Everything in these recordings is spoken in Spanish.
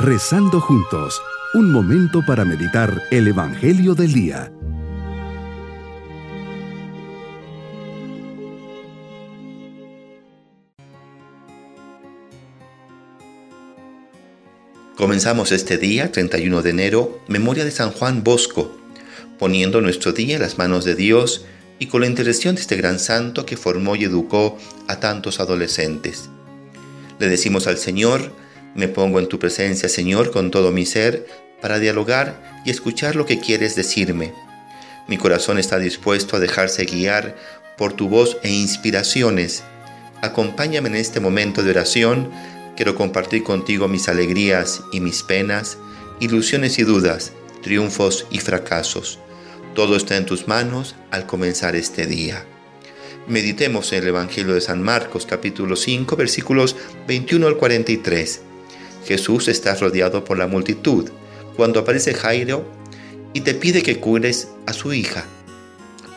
Rezando juntos, un momento para meditar el Evangelio del Día. Comenzamos este día, 31 de enero, memoria de San Juan Bosco, poniendo nuestro día en las manos de Dios y con la intercesión de este gran santo que formó y educó a tantos adolescentes. Le decimos al Señor, me pongo en tu presencia, Señor, con todo mi ser, para dialogar y escuchar lo que quieres decirme. Mi corazón está dispuesto a dejarse guiar por tu voz e inspiraciones. Acompáñame en este momento de oración. Quiero compartir contigo mis alegrías y mis penas, ilusiones y dudas, triunfos y fracasos. Todo está en tus manos al comenzar este día. Meditemos en el Evangelio de San Marcos capítulo 5 versículos 21 al 43. Jesús está rodeado por la multitud cuando aparece Jairo y te pide que cures a su hija,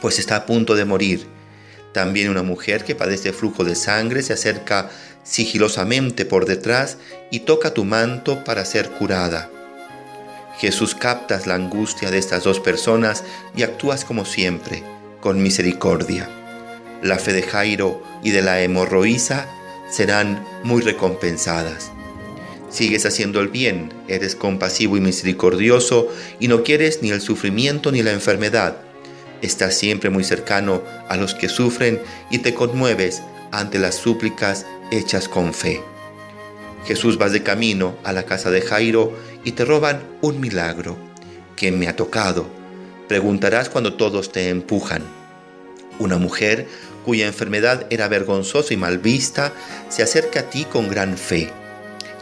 pues está a punto de morir. También una mujer que padece flujo de sangre se acerca sigilosamente por detrás y toca tu manto para ser curada. Jesús captas la angustia de estas dos personas y actúas como siempre, con misericordia la fe de Jairo y de la hemorroísa serán muy recompensadas. Sigues haciendo el bien, eres compasivo y misericordioso y no quieres ni el sufrimiento ni la enfermedad. Estás siempre muy cercano a los que sufren y te conmueves ante las súplicas hechas con fe. Jesús vas de camino a la casa de Jairo y te roban un milagro. ¿Quién me ha tocado? Preguntarás cuando todos te empujan. Una mujer cuya enfermedad era vergonzosa y mal vista, se acerca a ti con gran fe.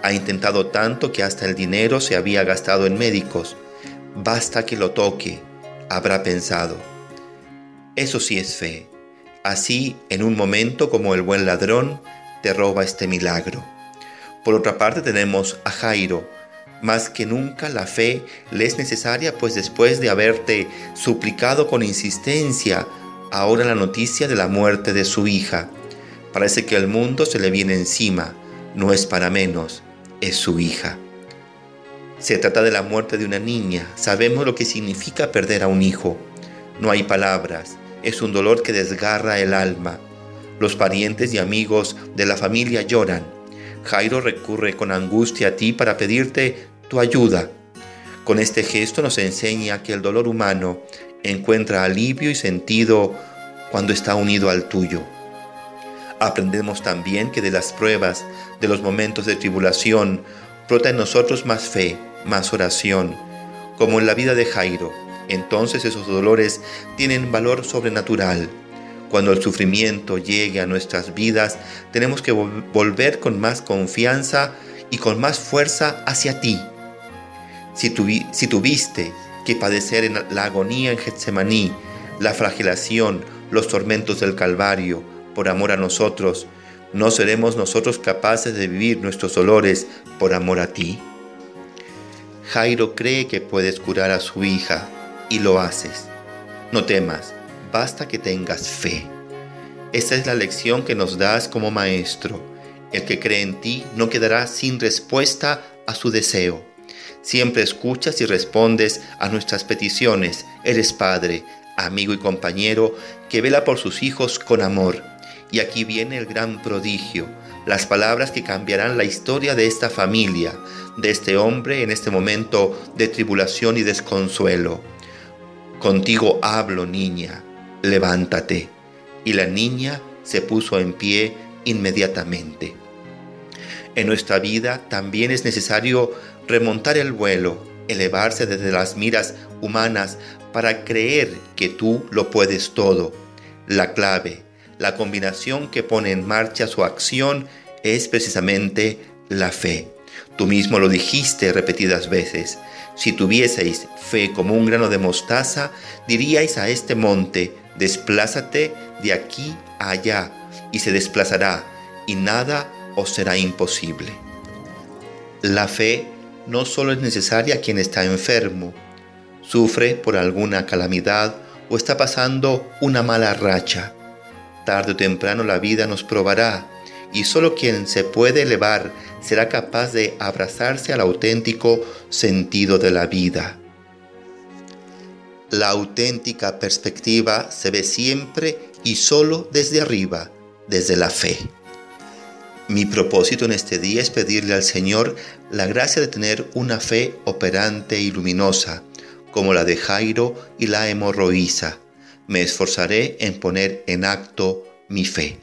Ha intentado tanto que hasta el dinero se había gastado en médicos. Basta que lo toque, habrá pensado. Eso sí es fe. Así, en un momento como el buen ladrón, te roba este milagro. Por otra parte tenemos a Jairo. Más que nunca la fe le es necesaria, pues después de haberte suplicado con insistencia ahora la noticia de la muerte de su hija. Parece que el mundo se le viene encima, no es para menos, es su hija. Se trata de la muerte de una niña, sabemos lo que significa perder a un hijo. No hay palabras, es un dolor que desgarra el alma. Los parientes y amigos de la familia lloran. Jairo recurre con angustia a ti para pedirte tu ayuda. Con este gesto nos enseña que el dolor humano encuentra alivio y sentido cuando está unido al tuyo. Aprendemos también que de las pruebas, de los momentos de tribulación, brota en nosotros más fe, más oración, como en la vida de Jairo. Entonces esos dolores tienen valor sobrenatural. Cuando el sufrimiento llegue a nuestras vidas, tenemos que volver con más confianza y con más fuerza hacia ti. Si, tuviste que padecer en la agonía en Getsemaní, la flagelación, los tormentos del Calvario, por amor a nosotros, ¿no seremos nosotros capaces de vivir nuestros dolores por amor a ti? Jairo cree que puedes curar a su hija y lo haces. No temas, basta que tengas fe. Esta es la lección que nos das como maestro. El que cree en ti no quedará sin respuesta a su deseo. Siempre escuchas y respondes a nuestras peticiones. Eres Padre, amigo y compañero que vela por sus hijos con amor. Y aquí viene el gran prodigio, las palabras que cambiarán la historia de esta familia, de este hombre en este momento de tribulación y desconsuelo. Contigo hablo, niña, levántate. Y la niña se puso en pie inmediatamente. En nuestra vida también es necesario remontar el vuelo, elevarse desde las miras humanas para creer que tú lo puedes todo. La clave, la combinación que pone en marcha su acción es precisamente la fe. Tú mismo lo dijiste repetidas veces. Si tuvieseis fe como un grano de mostaza, diríais a este monte, desplázate de aquí a allá, y se desplazará, y nada os será imposible. La fe no solo es necesaria a quien está enfermo, sufre por alguna calamidad o está pasando una mala racha. Tarde o temprano la vida nos probará y solo quien se puede elevar será capaz de abrazarse al auténtico sentido de la vida. La auténtica perspectiva se ve siempre y solo desde arriba, desde la fe. Mi propósito en este día es pedirle al Señor la gracia de tener una fe operante y luminosa, como la de Jairo y la hemorroísa. Me esforzaré en poner en acto mi fe.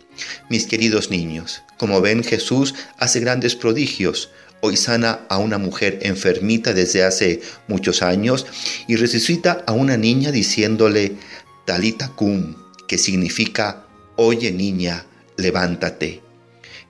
Mis queridos niños, como ven Jesús hace grandes prodigios. Hoy sana a una mujer enfermita desde hace muchos años y resucita a una niña diciéndole Talita cum, que significa Oye niña, levántate.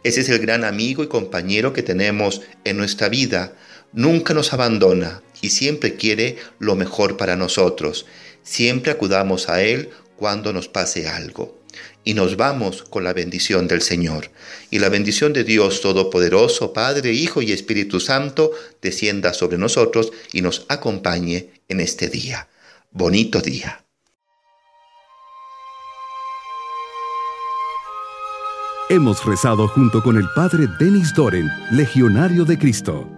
Ese es el gran amigo y compañero que tenemos en nuestra vida. Nunca nos abandona y siempre quiere lo mejor para nosotros. Siempre acudamos a Él cuando nos pase algo. Y nos vamos con la bendición del Señor. Y la bendición de Dios Todopoderoso, Padre, Hijo y Espíritu Santo, descienda sobre nosotros y nos acompañe en este día. Bonito día. Hemos rezado junto con el Padre Denis Doren, Legionario de Cristo.